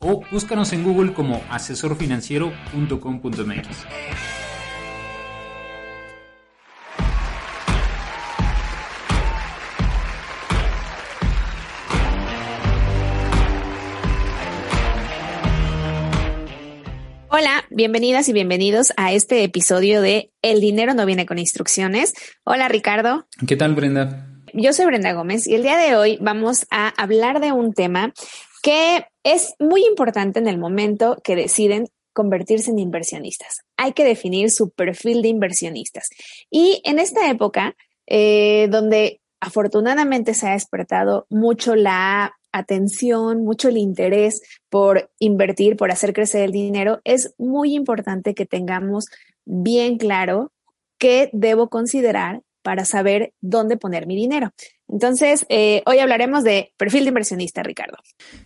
o búscanos en Google como asesorfinanciero.com.mx. Hola, bienvenidas y bienvenidos a este episodio de El dinero no viene con instrucciones. Hola Ricardo. ¿Qué tal Brenda? Yo soy Brenda Gómez y el día de hoy vamos a hablar de un tema que es muy importante en el momento que deciden convertirse en inversionistas. Hay que definir su perfil de inversionistas. Y en esta época, eh, donde afortunadamente se ha despertado mucho la atención, mucho el interés por invertir, por hacer crecer el dinero, es muy importante que tengamos bien claro qué debo considerar para saber dónde poner mi dinero. Entonces, eh, hoy hablaremos de perfil de inversionista, Ricardo.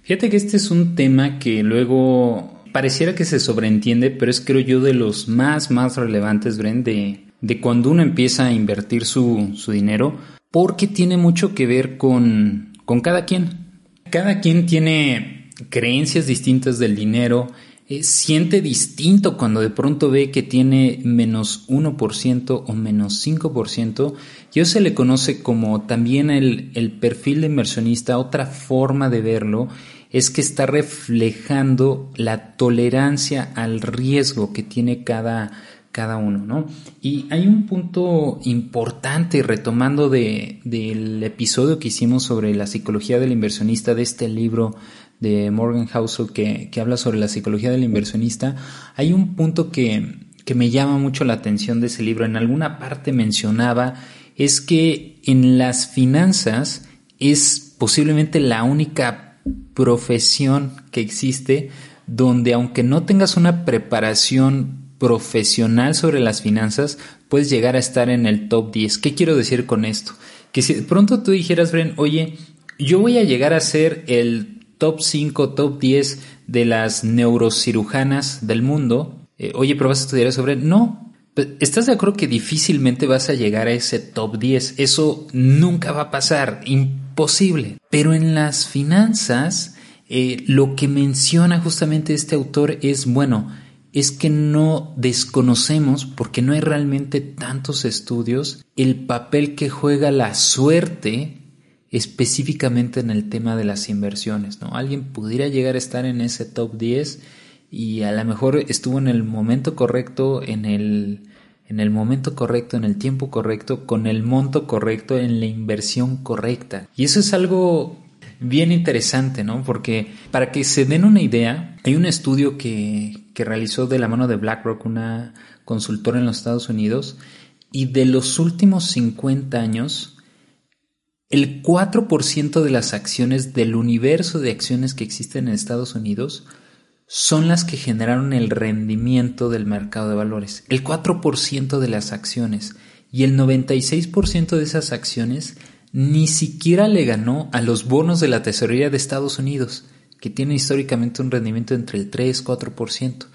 Fíjate que este es un tema que luego pareciera que se sobreentiende, pero es creo yo de los más, más relevantes, Bren, de, de cuando uno empieza a invertir su, su dinero, porque tiene mucho que ver con, con cada quien. Cada quien tiene creencias distintas del dinero, eh, siente distinto cuando de pronto ve que tiene menos 1% o menos 5%. Y se le conoce como también el, el perfil de inversionista. Otra forma de verlo es que está reflejando la tolerancia al riesgo que tiene cada, cada uno, ¿no? Y hay un punto importante, retomando de, del episodio que hicimos sobre la psicología del inversionista de este libro de Morgan Housel que, que habla sobre la psicología del inversionista, hay un punto que, que me llama mucho la atención de ese libro. En alguna parte mencionaba es que en las finanzas es posiblemente la única profesión que existe donde aunque no tengas una preparación profesional sobre las finanzas, puedes llegar a estar en el top 10. ¿Qué quiero decir con esto? Que si de pronto tú dijeras, Bren, oye, yo voy a llegar a ser el top 5, top 10 de las neurocirujanas del mundo, eh, oye, pero vas a estudiar sobre... No, ¿estás de acuerdo que difícilmente vas a llegar a ese top 10? Eso nunca va a pasar, imposible. Pero en las finanzas, eh, lo que menciona justamente este autor es, bueno, es que no desconocemos, porque no hay realmente tantos estudios, el papel que juega la suerte específicamente en el tema de las inversiones. ¿no? Alguien pudiera llegar a estar en ese top 10 y a lo mejor estuvo en el momento correcto, en el, en el momento correcto, en el tiempo correcto, con el monto correcto, en la inversión correcta. Y eso es algo bien interesante, ¿no? Porque para que se den una idea, hay un estudio que, que realizó de la mano de BlackRock, una consultora en los Estados Unidos, y de los últimos 50 años, el 4% de las acciones del universo de acciones que existen en Estados Unidos son las que generaron el rendimiento del mercado de valores. El 4% de las acciones y el 96% de esas acciones ni siquiera le ganó a los bonos de la tesorería de Estados Unidos, que tiene históricamente un rendimiento entre el 3-4%.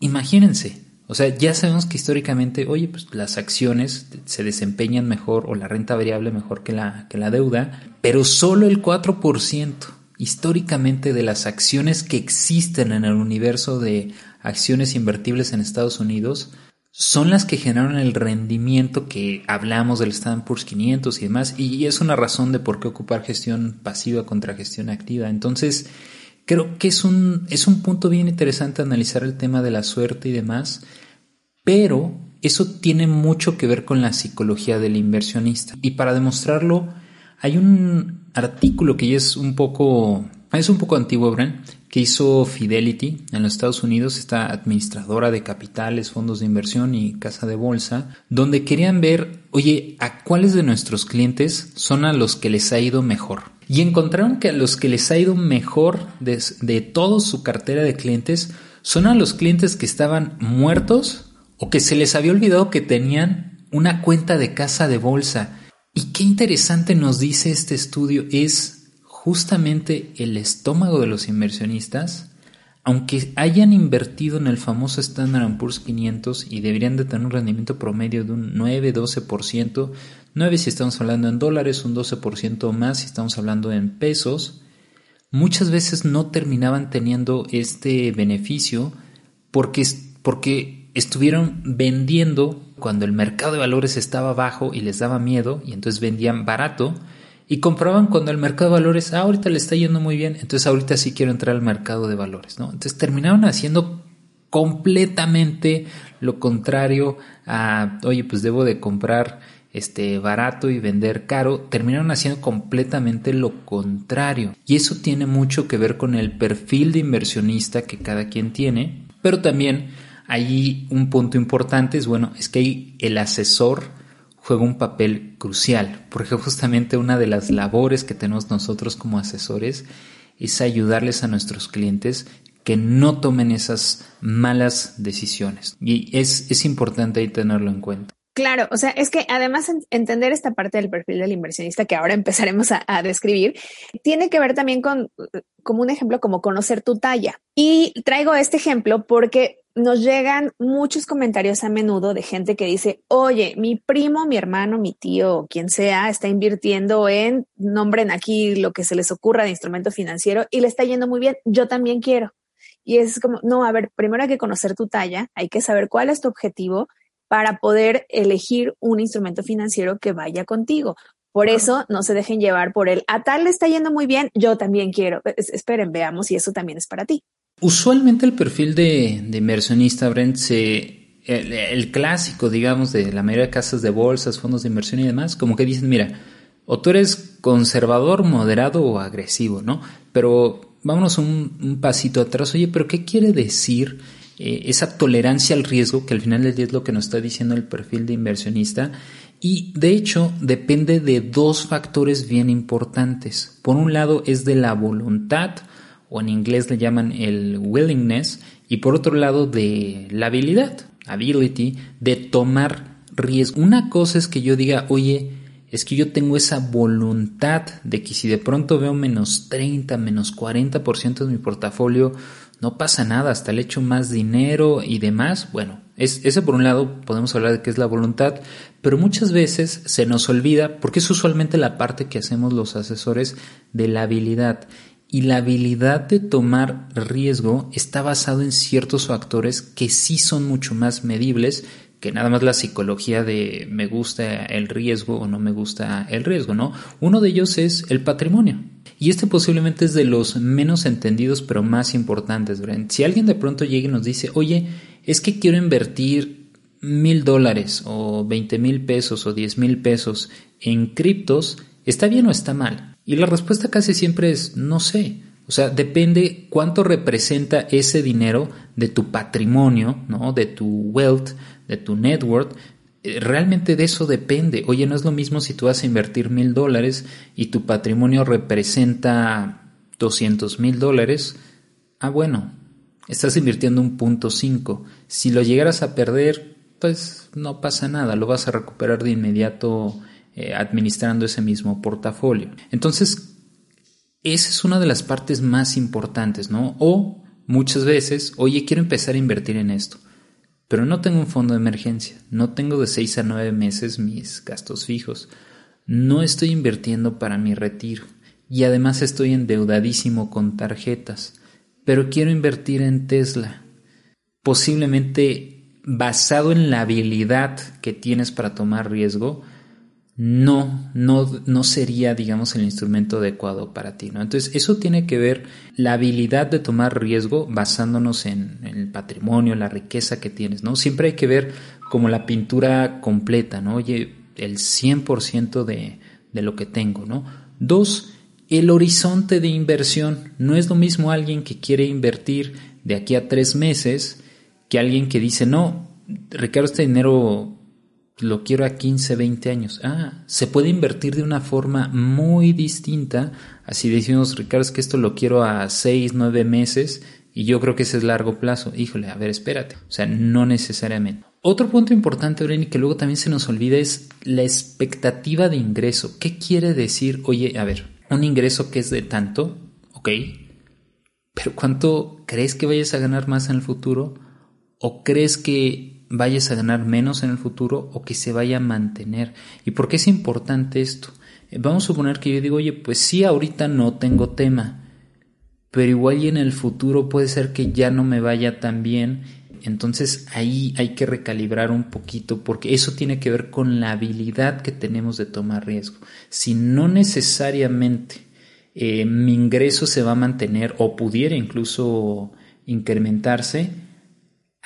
Imagínense, o sea, ya sabemos que históricamente, oye, pues las acciones se desempeñan mejor o la renta variable mejor que la, que la deuda, pero solo el 4% históricamente de las acciones que existen en el universo de acciones invertibles en Estados Unidos son las que generaron el rendimiento que hablamos del Standard Poor's 500 y demás, y es una razón de por qué ocupar gestión pasiva contra gestión activa. Entonces, Creo que es un, es un punto bien interesante analizar el tema de la suerte y demás, pero eso tiene mucho que ver con la psicología del inversionista. Y para demostrarlo, hay un artículo que ya es un poco, es un poco antiguo, Bren, que hizo Fidelity en los Estados Unidos, esta administradora de capitales, fondos de inversión y casa de bolsa, donde querían ver, oye, a cuáles de nuestros clientes son a los que les ha ido mejor. Y encontraron que a los que les ha ido mejor de, de toda su cartera de clientes son a los clientes que estaban muertos o que se les había olvidado que tenían una cuenta de casa de bolsa. Y qué interesante nos dice este estudio es justamente el estómago de los inversionistas, aunque hayan invertido en el famoso Standard Poor's 500 y deberían de tener un rendimiento promedio de un 9-12%, 9 si estamos hablando en dólares, un 12% más si estamos hablando en pesos, muchas veces no terminaban teniendo este beneficio porque, porque estuvieron vendiendo cuando el mercado de valores estaba bajo y les daba miedo y entonces vendían barato y compraban cuando el mercado de valores, ah, ahorita le está yendo muy bien, entonces ahorita sí quiero entrar al mercado de valores, ¿no? Entonces terminaron haciendo completamente lo contrario a, oye, pues debo de comprar este, barato y vender caro, terminaron haciendo completamente lo contrario. Y eso tiene mucho que ver con el perfil de inversionista que cada quien tiene, pero también hay un punto importante, es bueno, es que el asesor juega un papel crucial, porque justamente una de las labores que tenemos nosotros como asesores es ayudarles a nuestros clientes que no tomen esas malas decisiones. Y es, es importante tenerlo en cuenta. Claro, o sea, es que además entender esta parte del perfil del inversionista que ahora empezaremos a, describir, tiene que ver también con, como un ejemplo, como conocer tu talla. Y traigo este ejemplo porque nos llegan muchos comentarios a menudo de gente que dice, oye, mi primo, mi hermano, mi tío, quien sea, está invirtiendo en, nombren aquí lo que se les ocurra de instrumento financiero y le está yendo muy bien, yo también quiero. Y es como, no, a ver, primero hay que conocer tu talla, hay que saber cuál es tu objetivo para poder elegir un instrumento financiero que vaya contigo. Por eso no se dejen llevar por el a tal le está yendo muy bien, yo también quiero. esperen, veamos si eso también es para ti. Usualmente el perfil de, inversionista, Brent, se, el, clásico, digamos, de la mayoría de casas de bolsas, fondos de inversión y demás, como que dicen, mira, o tú eres conservador, moderado o agresivo, ¿no? Pero vámonos un, pasito atrás. Oye, pero ¿qué quiere decir eh, esa tolerancia al riesgo, que al final del día es lo que nos está diciendo el perfil de inversionista, y de hecho depende de dos factores bien importantes. Por un lado es de la voluntad, o en inglés le llaman el willingness, y por otro lado de la habilidad, ability, de tomar riesgo. Una cosa es que yo diga, oye, es que yo tengo esa voluntad de que si de pronto veo menos 30, menos 40% de mi portafolio, no pasa nada, hasta el hecho más dinero y demás, bueno, es, ese por un lado podemos hablar de que es la voluntad, pero muchas veces se nos olvida, porque es usualmente la parte que hacemos los asesores de la habilidad. Y la habilidad de tomar riesgo está basado en ciertos factores que sí son mucho más medibles que nada más la psicología de me gusta el riesgo o no me gusta el riesgo, ¿no? Uno de ellos es el patrimonio. Y este posiblemente es de los menos entendidos pero más importantes. Si alguien de pronto llega y nos dice, oye, es que quiero invertir mil dólares o veinte mil pesos o diez mil pesos en criptos, ¿está bien o está mal? Y la respuesta casi siempre es no sé. O sea, depende cuánto representa ese dinero de tu patrimonio, ¿no? De tu wealth, de tu network, eh, realmente de eso depende. Oye, no es lo mismo si tú vas a invertir mil dólares y tu patrimonio representa 200 mil dólares. Ah, bueno, estás invirtiendo un punto cinco. Si lo llegaras a perder, pues no pasa nada, lo vas a recuperar de inmediato eh, administrando ese mismo portafolio. Entonces, esa es una de las partes más importantes, ¿no? O muchas veces, oye, quiero empezar a invertir en esto. Pero no tengo un fondo de emergencia, no tengo de 6 a 9 meses mis gastos fijos, no estoy invirtiendo para mi retiro y además estoy endeudadísimo con tarjetas, pero quiero invertir en Tesla, posiblemente basado en la habilidad que tienes para tomar riesgo, no, no, no sería, digamos, el instrumento adecuado para ti, ¿no? Entonces, eso tiene que ver la habilidad de tomar riesgo basándonos en, el patrimonio, la riqueza que tienes, ¿no? Siempre hay que ver como la pintura completa, ¿no? Oye, el 100% de, de lo que tengo, ¿no? Dos, el horizonte de inversión. No es lo mismo alguien que quiere invertir de aquí a tres meses que alguien que dice, no, Ricardo, este dinero lo quiero a 15, 20 años. Ah, se puede invertir de una forma muy distinta. Así decimos, Ricardo, es que esto lo quiero a 6, 9 meses y yo creo que ese es largo plazo. Híjole, a ver, espérate. O sea, no necesariamente. Otro punto importante, Breni, que luego también se nos olvida es la expectativa de ingreso. ¿Qué quiere decir? Oye, a ver, un ingreso que es de tanto, ok, pero ¿cuánto crees que vayas a ganar más en el futuro? ¿O crees que vayas a ganar menos en el futuro o que se vaya a mantener. ¿Y por qué es importante esto? Eh, vamos a suponer que yo digo, oye, pues sí, ahorita no tengo tema, pero igual y en el futuro puede ser que ya no me vaya tan bien. Entonces ahí hay que recalibrar un poquito porque eso tiene que ver con la habilidad que tenemos de tomar riesgo. Si no necesariamente eh, mi ingreso se va a mantener o pudiera incluso incrementarse,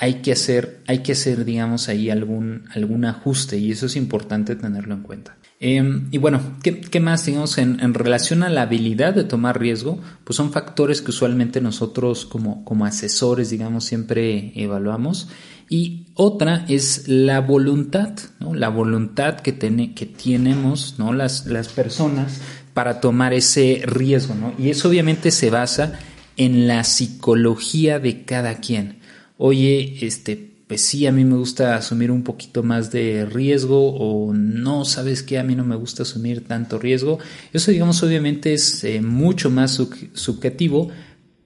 hay que hacer, hay que hacer, digamos, ahí algún, algún ajuste y eso es importante tenerlo en cuenta. Em, y bueno, ¿qué, más, digamos, en, relación a la habilidad de tomar riesgo? Pues son factores que usualmente nosotros como, como asesores, digamos, siempre evaluamos. Y otra es la voluntad. La voluntad que, que tenemos, ¿no? Las, las personas para tomar ese riesgo, ¿no? Y eso obviamente se basa en la psicología de cada quien oye, este, pues sí, a mí me gusta asumir un poquito más de riesgo o no, sabes que a mí no me gusta asumir tanto riesgo. Eso, digamos, obviamente es eh, mucho más subjetivo,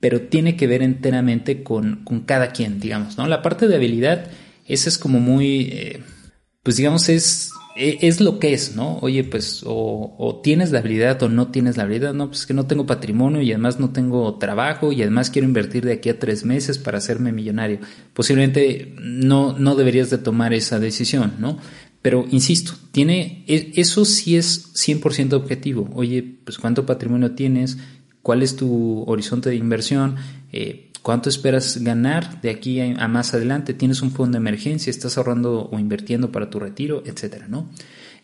pero tiene que ver enteramente con, con, cada quien, digamos, ¿no? La parte de habilidad, esa es como muy, eh, pues digamos, es es lo que es, ¿no? Oye, pues o, tienes la habilidad o no tienes la habilidad, no, pues que no tengo patrimonio y además no tengo trabajo y además quiero invertir de aquí a tres meses para hacerme millonario. Posiblemente no, no deberías de tomar esa decisión, ¿no? Pero insisto, tiene, e, eso sí es 100% objetivo. Oye, pues cuánto patrimonio tienes, cuál es tu horizonte de inversión, eh, ¿Cuánto esperas ganar de aquí a, más adelante? ¿Tienes un fondo de emergencia? ¿Estás ahorrando o invirtiendo para tu retiro? Etcétera, ¿no?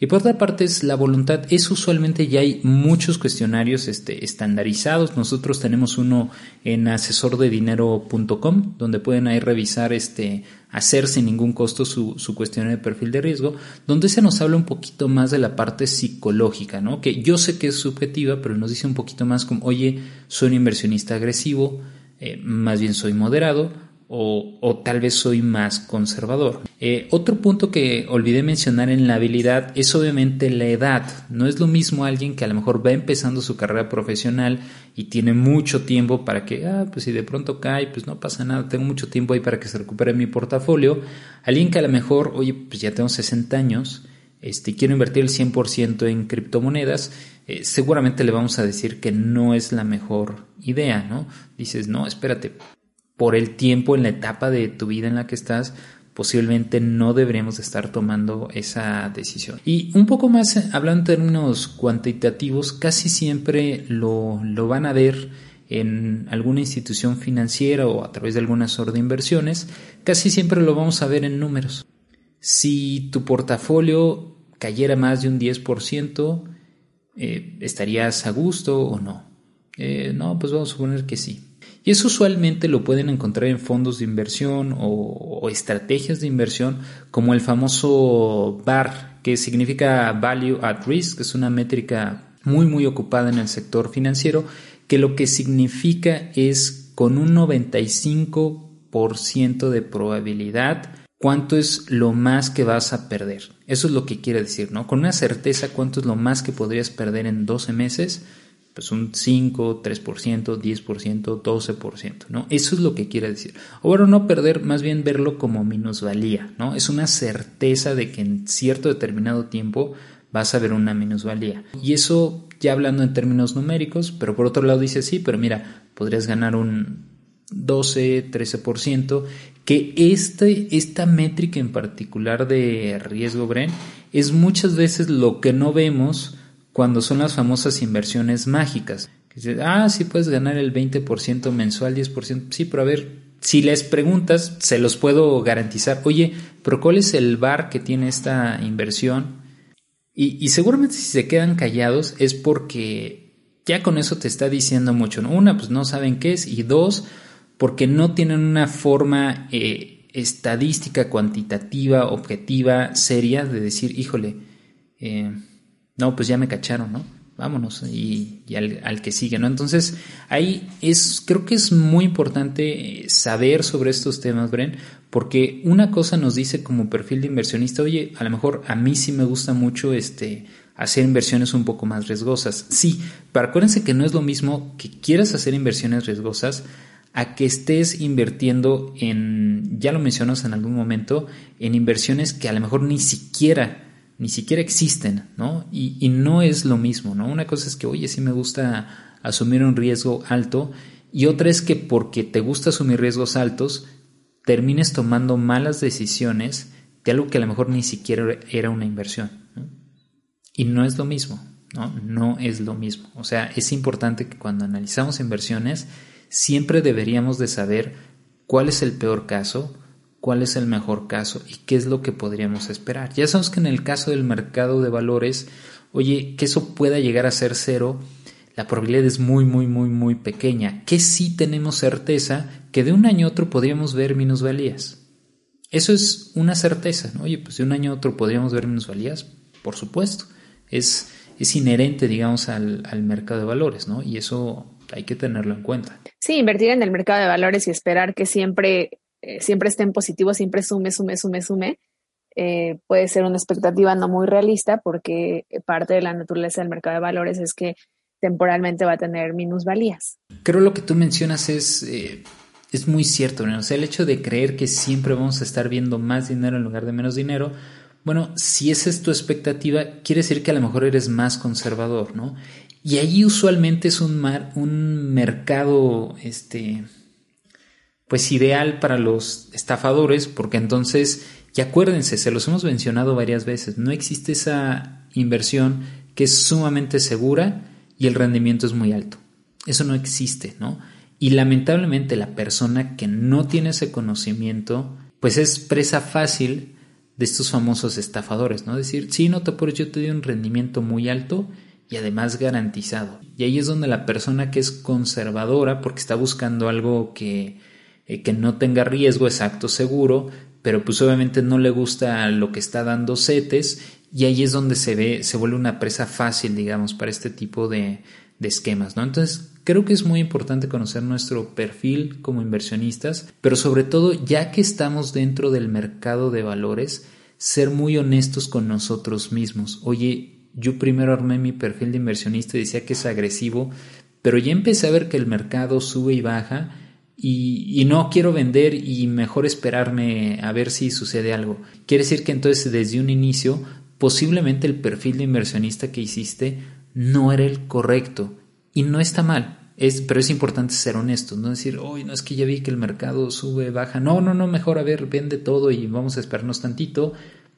Y por otra parte es la voluntad. Es usualmente ya hay muchos cuestionarios este, estandarizados. Nosotros tenemos uno en asesordedinero.com donde pueden ahí revisar, este, hacer sin ningún costo su, su cuestionario de perfil de riesgo, donde se nos habla un poquito más de la parte psicológica, ¿no? Que yo sé que es subjetiva, pero nos dice un poquito más como, oye, soy un inversionista agresivo, eh, más bien soy moderado o, tal vez soy más conservador. Eh, otro punto que olvidé mencionar en la habilidad es obviamente la edad. No es lo mismo alguien que a lo mejor va empezando su carrera profesional y tiene mucho tiempo para que, ah, pues si de pronto cae, pues no pasa nada, tengo mucho tiempo ahí para que se recupere mi portafolio. Alguien que a lo mejor, oye, pues ya tengo 60 años este, quiero invertir el 100% en criptomonedas, eh, seguramente le vamos a decir que no es la mejor idea, ¿no? Dices, no, espérate, por el tiempo en la etapa de tu vida en la que estás, posiblemente no deberíamos estar tomando esa decisión. Y un poco más, eh, hablando en términos cuantitativos, casi siempre lo, lo van a ver en alguna institución financiera o a través de algún asesor de inversiones, casi siempre lo vamos a ver en números. Si tu portafolio cayera más de un 10%, eh, ¿estarías a gusto o no? Eh, no, pues vamos a suponer que sí. Y eso usualmente lo pueden encontrar en fondos de inversión o, estrategias de inversión como el famoso VAR, que significa Value at Risk, que es una métrica muy muy ocupada en el sector financiero, que lo que significa es con un 95% de probabilidad cuánto es lo más que vas a perder. Eso es lo que quiere decir, ¿no? Con una certeza, cuánto es lo más que podrías perder en 12 meses, pues un 5, 3%, 10%, 12%, ¿no? Eso es lo que quiere decir. O bueno, no perder, más bien verlo como minusvalía, ¿no? Es una certeza de que en cierto determinado tiempo vas a ver una minusvalía. Y eso ya hablando en términos numéricos, pero por otro lado dice sí, pero mira, podrías ganar un 12, 13%, que este, esta métrica en particular de riesgo, Bren, es muchas veces lo que no vemos cuando son las famosas inversiones mágicas. Ah, sí puedes ganar el 20% mensual, 10%. Sí, pero a ver, si les preguntas, se los puedo garantizar. Oye, pero ¿cuál es el bar que tiene esta inversión? Y, seguramente si se quedan callados es porque ya con eso te está diciendo mucho. Una, pues no saben qué es. Y dos, porque no tienen una forma eh, estadística, cuantitativa, objetiva, seria de decir, híjole, eh, no, pues ya me cacharon, ¿no? Vámonos y, al, que sigue, ¿no? Entonces, ahí es, creo que es muy importante saber sobre estos temas, Bren, porque una cosa nos dice como perfil de inversionista, oye, a lo mejor a mí sí me gusta mucho este hacer inversiones un poco más riesgosas. Sí, pero acuérdense que no es lo mismo que quieras hacer inversiones riesgosas a que estés invirtiendo en, ya lo mencionas en algún momento, en inversiones que a lo mejor ni siquiera ni siquiera existen, ¿no? Y, no es lo mismo, ¿no? Una cosa es que, oye, sí me gusta asumir un riesgo alto y otra es que porque te gusta asumir riesgos altos, termines tomando malas decisiones de algo que a lo mejor ni siquiera era una inversión. Y no es lo mismo, ¿no? No es lo mismo. O sea, es importante que cuando analizamos inversiones, siempre deberíamos de saber cuál es el peor caso, cuál es el mejor caso y qué es lo que podríamos esperar. Ya sabemos que en el caso del mercado de valores, oye, que eso pueda llegar a ser cero, la probabilidad es muy, muy, muy, muy pequeña. Que sí tenemos certeza que de un año a otro podríamos ver minusvalías. Eso es una certeza, ¿no? Oye, pues de un año a otro podríamos ver minusvalías, por supuesto. Es, es inherente, digamos, al, al mercado de valores, ¿no? Y eso hay que tenerlo en cuenta. Sí, invertir en el mercado de valores y esperar que siempre eh, siempre esté en positivo, siempre sume, sume, sume, sume, eh, puede ser una expectativa no muy realista porque parte de la naturaleza del mercado de valores es que temporalmente va a tener minusvalías. Creo lo que tú mencionas es, eh, es muy cierto, ¿no? O sea, el hecho de creer que siempre vamos a estar viendo más dinero en lugar de menos dinero, bueno, si esa es tu expectativa, quiere decir que a lo mejor eres más conservador, ¿no? Y ahí usualmente es un, mar, un mercado, este, pues ideal para los estafadores, porque entonces, y acuérdense, se los hemos mencionado varias veces, no existe esa inversión que es sumamente segura y el rendimiento es muy alto. Eso no existe, ¿no? Y lamentablemente la persona que no tiene ese conocimiento, pues es presa fácil de estos famosos estafadores, ¿no? Decir, sí, no te apures, yo te doy un rendimiento muy alto y además garantizado. Y ahí es donde la persona que es conservadora, porque está buscando algo que eh, que no tenga riesgo exacto seguro, pero pues obviamente no le gusta lo que está dando CETES y ahí es donde se ve, se vuelve una presa fácil, digamos, para este tipo de, de esquemas, ¿no? Entonces, creo que es muy importante conocer nuestro perfil como inversionistas, pero sobre todo, ya que estamos dentro del mercado de valores, ser muy honestos con nosotros mismos. Oye, yo primero armé mi perfil de inversionista y decía que es agresivo, pero ya empecé a ver que el mercado sube y baja y, no quiero vender y mejor esperarme a ver si sucede algo. Quiere decir que entonces desde un inicio posiblemente el perfil de inversionista que hiciste no era el correcto y no está mal. Es, pero es importante ser honesto, no decir, hoy no es que ya vi que el mercado sube, baja. No, no, no, mejor a ver, vende todo y vamos a esperarnos tantito.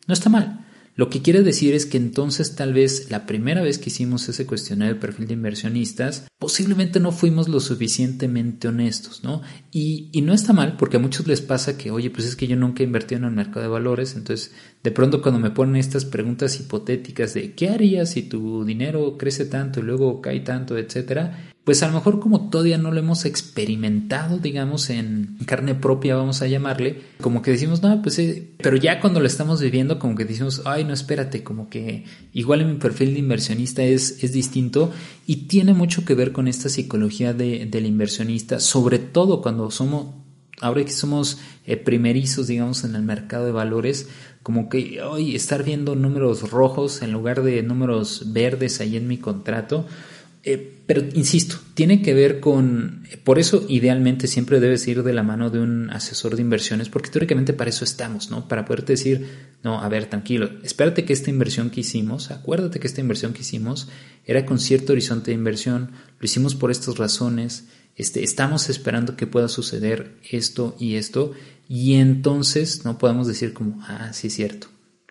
No está mal. Lo que quiere decir es que entonces tal vez la primera vez que hicimos ese cuestionario de perfil de inversionistas, posiblemente no fuimos lo suficientemente honestos, ¿no? Y, y, no está mal, porque a muchos les pasa que, oye, pues es que yo nunca he invertido en el mercado de valores, entonces de pronto cuando me ponen estas preguntas hipotéticas de ¿qué harías si tu dinero crece tanto y luego cae tanto, etcétera? pues a lo mejor como todavía no lo hemos experimentado, digamos, en carne propia, vamos a llamarle, como que decimos, no, pues, eh", pero ya cuando lo estamos viviendo, como que decimos, ay, no, espérate, como que igual en mi perfil de inversionista es, es distinto y tiene mucho que ver con esta psicología de, del inversionista, sobre todo cuando somos, ahora que somos eh, primerizos, digamos, en el mercado de valores, como que hoy estar viendo números rojos en lugar de números verdes ahí en mi contrato, eh, pero insisto, tiene que ver con, por eso idealmente siempre debes ir de la mano de un asesor de inversiones, porque teóricamente para eso estamos, ¿no? Para poderte decir, no, a ver, tranquilo, espérate que esta inversión que hicimos, acuérdate que esta inversión que hicimos era con cierto horizonte de inversión, lo hicimos por estas razones, este, estamos esperando que pueda suceder esto y esto, y entonces no podemos decir como, ah, sí es cierto,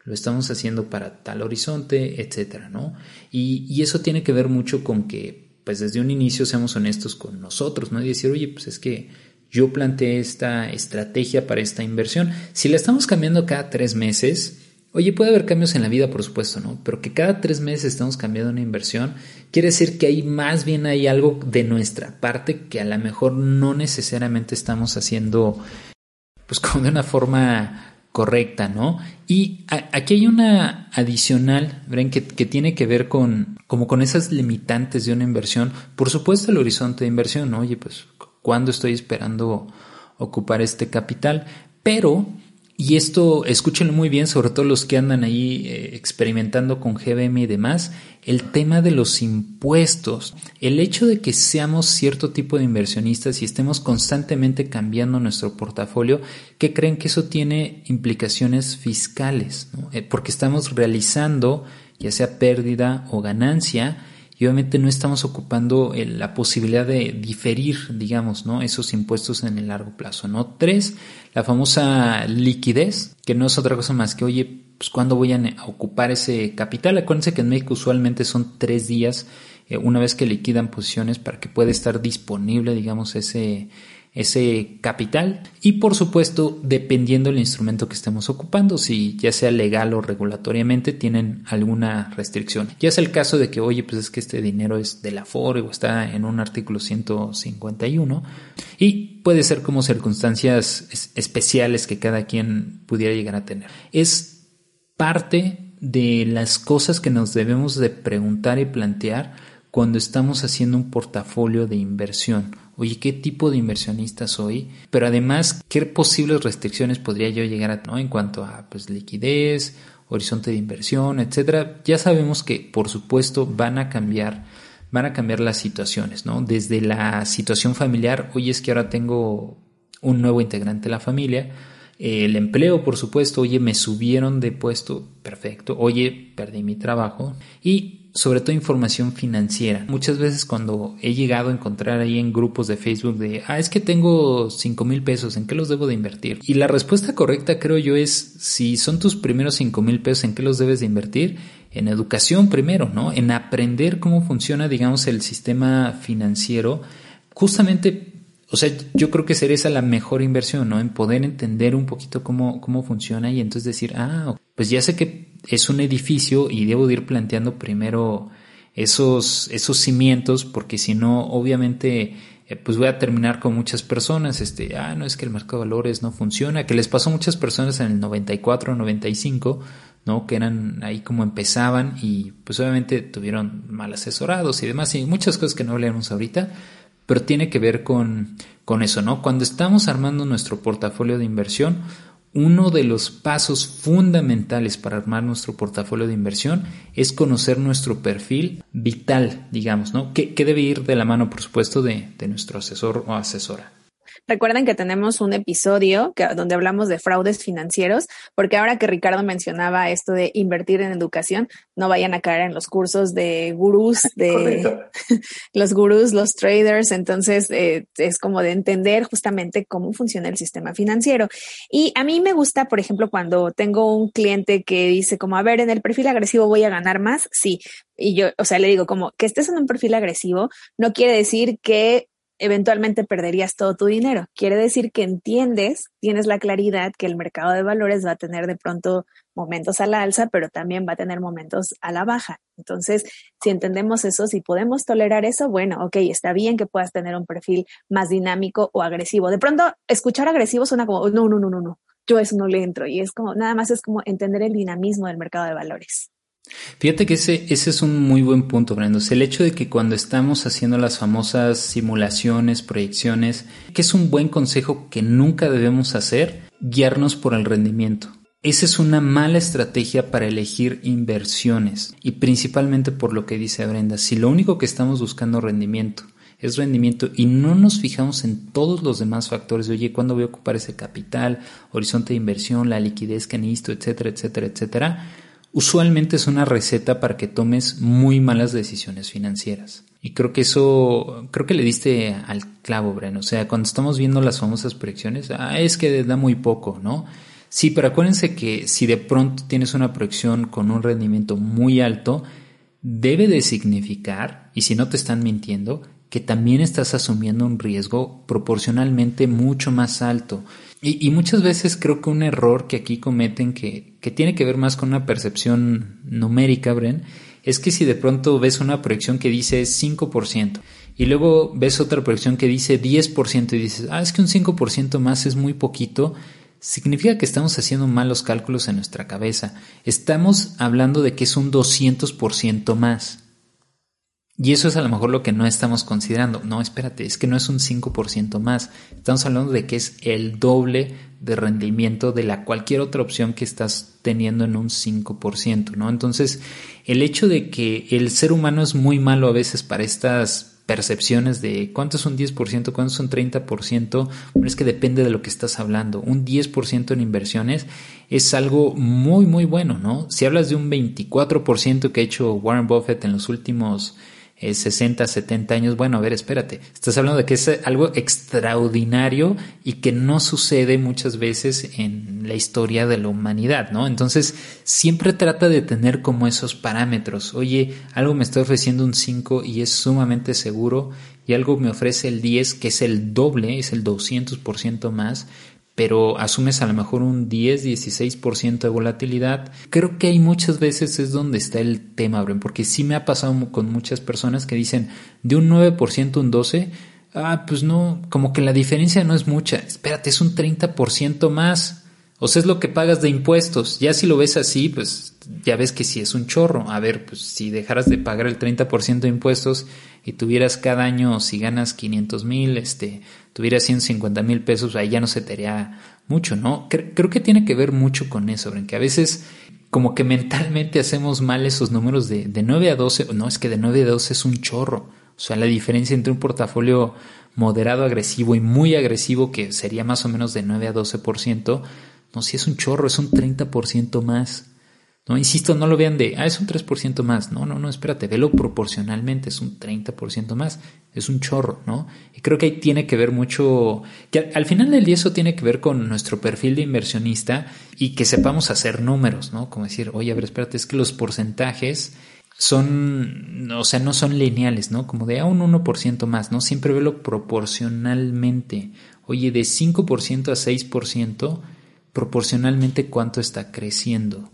lo estamos haciendo para tal horizonte, etcétera, ¿no? Y, y, eso tiene que ver mucho con que, pues desde un inicio seamos honestos con nosotros, ¿no? Y decir, oye, pues es que yo planteé esta estrategia para esta inversión. Si la estamos cambiando cada tres meses, oye, puede haber cambios en la vida, por supuesto, ¿no? Pero que cada tres meses estamos cambiando una inversión, quiere decir que ahí más bien hay algo de nuestra parte que a lo mejor no necesariamente estamos haciendo, pues como de una forma correcta, ¿no? Y aquí hay una adicional, ¿ven? Que, que, tiene que ver con, como con esas limitantes de una inversión. Por supuesto, el horizonte de inversión, ¿no? Oye, pues, ¿cuándo estoy esperando ocupar este capital? Pero y esto, escúchenlo muy bien, sobre todo los que andan ahí eh, experimentando con GBM y demás, el tema de los impuestos, el hecho de que seamos cierto tipo de inversionistas y estemos constantemente cambiando nuestro portafolio, que creen que eso tiene implicaciones fiscales, eh, porque estamos realizando ya sea pérdida o ganancia, y obviamente no estamos ocupando la posibilidad de diferir, digamos, ¿no? esos impuestos en el largo plazo. ¿no? Tres, la famosa liquidez, que no es otra cosa más que, oye, pues cuándo voy a ocupar ese capital. Acuérdense que en México usualmente son tres días eh, una vez que liquidan posiciones para que pueda estar disponible, digamos, ese, ese capital. Y por supuesto dependiendo del instrumento que estemos ocupando si ya sea legal o regulatoriamente tienen alguna restricción. Ya es el caso de que oye pues es que este dinero es de la FORE o está en un artículo 151 y puede ser como circunstancias especiales que cada quien pudiera llegar a tener. Es parte de las cosas que nos debemos de preguntar y plantear cuando estamos haciendo un portafolio de inversión oye, ¿qué tipo de inversionista soy? Pero además, ¿qué posibles restricciones podría yo llegar a tener en cuanto a pues, liquidez, horizonte de inversión, etcétera? Ya sabemos que, por supuesto, van a cambiar van a cambiar las situaciones, ¿no? Desde la situación familiar, oye, es que ahora tengo un nuevo integrante de la familia, el empleo, por supuesto, oye, me subieron de puesto, perfecto, oye, perdí mi trabajo y sobre todo información financiera. Muchas veces cuando he llegado a encontrar ahí en grupos de Facebook de, ah, es que tengo 5 mil pesos, ¿en qué los debo de invertir? Y la respuesta correcta creo yo es, si son tus primeros 5 mil pesos, ¿en qué los debes de invertir? En educación primero, ¿no? En aprender cómo funciona, digamos, el sistema financiero. Justamente o sea, yo creo que sería esa la mejor inversión, ¿no? En poder entender un poquito cómo, cómo funciona y entonces decir, ah, pues ya sé que es un edificio y debo de ir planteando primero esos, esos cimientos, porque si no, obviamente, eh, pues voy a terminar con muchas personas, este, ah, no es que el mercado de valores no funciona, que les pasó a muchas personas en el 94, 95, ¿no? Que eran ahí como empezaban y pues obviamente tuvieron mal asesorados y demás y muchas cosas que no hablamos ahorita pero tiene que ver con, con eso, ¿no? Cuando estamos armando nuestro portafolio de inversión, uno de los pasos fundamentales para armar nuestro portafolio de inversión es conocer nuestro perfil vital, digamos, ¿no? Que, que debe ir de la mano, por supuesto, de, de nuestro asesor o asesora. Recuerden que tenemos un episodio que, donde hablamos de fraudes financieros, porque ahora que Ricardo mencionaba esto de invertir en educación, no vayan a caer en los cursos de gurús, de los gurús, los traders. Entonces, eh, es como de entender justamente cómo funciona el sistema financiero. Y a mí me gusta, por ejemplo, cuando tengo un cliente que dice como, a ver, en el perfil agresivo voy a ganar más. Sí. Y yo, o sea, le digo como que estés en un perfil agresivo no quiere decir que eventualmente perderías todo tu dinero. Quiere decir que entiendes, tienes la claridad que el mercado de valores va a tener de pronto momentos a la alza, pero también va a tener momentos a la baja. Entonces, si entendemos eso, si podemos tolerar eso, bueno, ok, está bien que puedas tener un perfil más dinámico o agresivo. De pronto, escuchar agresivo suena como, no, no, no, no, no, yo eso no le entro. Y es como, nada más es como entender el dinamismo del mercado de valores. Fíjate que ese, ese es un muy buen punto, Brendo. el hecho de que cuando estamos haciendo las famosas simulaciones, proyecciones, que es un buen consejo que nunca debemos hacer, guiarnos por el rendimiento. Esa es una mala estrategia para elegir inversiones y principalmente por lo que dice Brenda. Si lo único que estamos buscando rendimiento es rendimiento y no nos fijamos en todos los demás factores de, oye, ¿cuándo voy a ocupar ese capital? Horizonte de inversión, la liquidez que necesito, etcétera, etcétera, etcétera usualmente es una receta para que tomes muy malas decisiones financieras. Y creo que eso, creo que le diste al clavo, Bren. O sea, cuando estamos viendo las famosas proyecciones, ah, es que da muy poco, ¿no? Sí, pero acuérdense que si de pronto tienes una proyección con un rendimiento muy alto, debe de significar, y si no te están mintiendo, que también estás asumiendo un riesgo proporcionalmente mucho más alto. Y, muchas veces creo que un error que aquí cometen, que, que tiene que ver más con una percepción numérica, Bren, es que si de pronto ves una proyección que dice 5% y luego ves otra proyección que dice 10% y dices, ah, es que un 5% más es muy poquito, significa que estamos haciendo malos cálculos en nuestra cabeza. Estamos hablando de que es un 200% más. Y eso es a lo mejor lo que no estamos considerando. No, espérate, es que no es un 5% más. Estamos hablando de que es el doble de rendimiento de la cualquier otra opción que estás teniendo en un 5%, ¿no? Entonces, el hecho de que el ser humano es muy malo a veces para estas percepciones de cuánto es un 10%, cuánto es un 30%, pero es que depende de lo que estás hablando. Un 10% en inversiones es algo muy, muy bueno, ¿no? Si hablas de un 24% que ha hecho Warren Buffett en los últimos 60, 70 años, bueno, a ver, espérate, estás hablando de que es algo extraordinario y que no sucede muchas veces en la historia de la humanidad, ¿no? Entonces, siempre trata de tener como esos parámetros. Oye, algo me está ofreciendo un 5 y es sumamente seguro y algo me ofrece el 10 que es el doble, es el 200% más pero asumes a lo mejor un 10, 16% de volatilidad. Creo que hay muchas veces es donde está el tema, Bren, porque sí me ha pasado con muchas personas que dicen de un 9% un 12, ah, pues no, como que la diferencia no es mucha. Espérate, es un 30% más. O sea, es lo que pagas de impuestos. Ya si lo ves así, pues ya ves que sí es un chorro. A ver, pues si dejaras de pagar el 30% de impuestos y tuvieras cada año, si ganas 500 mil, este, tuvieras 150 mil pesos, ahí ya no se te haría mucho, ¿no? Creo, que tiene que ver mucho con eso, en que a veces como que mentalmente hacemos mal esos números de, de 9 a 12, no, es que de 9 a 12 es un chorro. O sea, la diferencia entre un portafolio moderado agresivo y muy agresivo, que sería más o menos de 9 a 12%, no, si es un chorro, es un 30% más. No, insisto, no lo vean de, ah, es un 3% más. No, no, no, espérate, velo proporcionalmente, es un 30% más. Es un chorro, ¿no? Y creo que ahí tiene que ver mucho, que al, final del día eso tiene que ver con nuestro perfil de inversionista y que sepamos hacer números, ¿no? Como decir, oye, a ver, espérate, es que los porcentajes son, o sea, no son lineales, ¿no? Como de a un 1% más, ¿no? Siempre velo proporcionalmente. Oye, de 5% a 6%, proporcionalmente cuánto está creciendo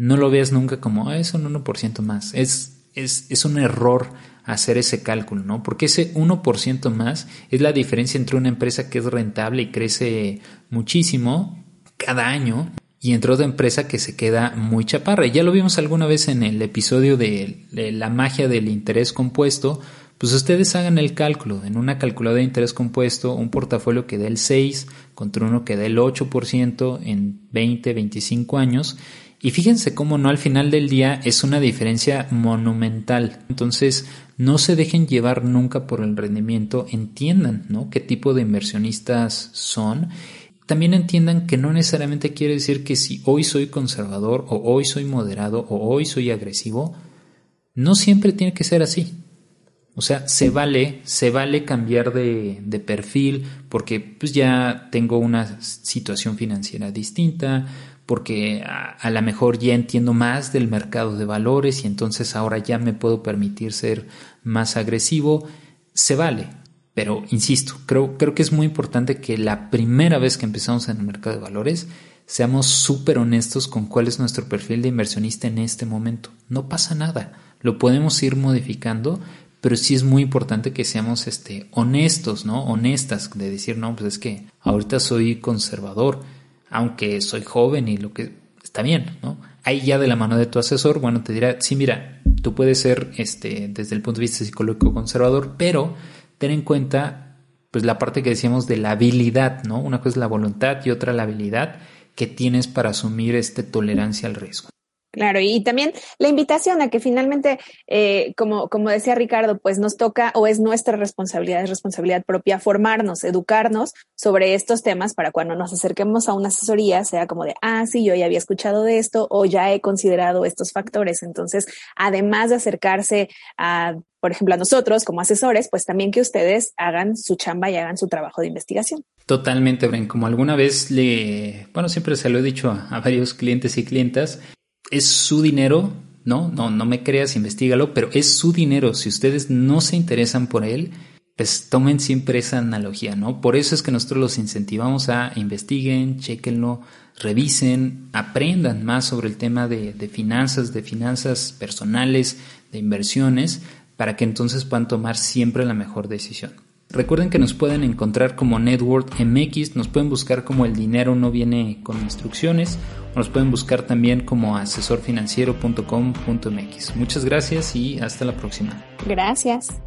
no lo veas nunca como, ah, es un 1% más. Es, es, es un error hacer ese cálculo, ¿no? Porque ese 1% más es la diferencia entre una empresa que es rentable y crece muchísimo cada año y entre otra empresa que se queda muy chaparra. Ya lo vimos alguna vez en el episodio de, de la magia del interés compuesto, pues ustedes hagan el cálculo. En una calculadora de interés compuesto, un portafolio que dé el 6 contra uno que dé el 8% en 20, 25 años y fíjense cómo no al final del día es una diferencia monumental. Entonces, no se dejen llevar nunca por el rendimiento, entiendan ¿no? qué tipo de inversionistas son. También entiendan que no necesariamente quiere decir que si hoy soy conservador o hoy soy moderado o hoy soy agresivo, no siempre tiene que ser así. O sea, se vale, se vale cambiar de, de perfil porque pues ya tengo una situación financiera distinta, porque a, lo mejor ya entiendo más del mercado de valores y entonces ahora ya me puedo permitir ser más agresivo, se vale. Pero insisto, creo, creo que es muy importante que la primera vez que empezamos en el mercado de valores seamos súper honestos con cuál es nuestro perfil de inversionista en este momento. No pasa nada, lo podemos ir modificando, pero sí es muy importante que seamos este, honestos, ¿no? Honestas, de decir, no, pues es que ahorita soy conservador, aunque soy joven y lo que está bien, ¿no? Ahí ya de la mano de tu asesor, bueno, te dirá, sí, mira, tú puedes ser, este, desde el punto de vista psicológico conservador, pero ten en cuenta, pues la parte que decíamos de la habilidad, ¿no? Una cosa es la voluntad y otra la habilidad que tienes para asumir este tolerancia al riesgo. Claro, y también la invitación a que finalmente, eh, como, como decía Ricardo, pues nos toca o es nuestra responsabilidad, es responsabilidad propia formarnos, educarnos sobre estos temas para cuando nos acerquemos a una asesoría sea como de, ah, sí, yo ya había escuchado de esto o ya he considerado estos factores. Entonces, además de acercarse a, por ejemplo, a nosotros como asesores, pues también que ustedes hagan su chamba y hagan su trabajo de investigación. Totalmente, Bren. Como alguna vez le, bueno, siempre se lo he dicho a, a varios clientes y clientas, es su dinero, ¿no? No, no me creas, investigalo, pero es su dinero. Si ustedes no se interesan por él, pues tomen siempre esa analogía, ¿no? Por eso es que nosotros los incentivamos a investiguen, chequenlo, revisen, aprendan más sobre el tema de, de finanzas, de finanzas personales, de inversiones, para que entonces puedan tomar siempre la mejor decisión. Recuerden que nos pueden encontrar como Network MX, nos pueden buscar como el dinero no viene con instrucciones, o nos pueden buscar también como asesorfinanciero.com.mx. Muchas gracias y hasta la próxima. Gracias.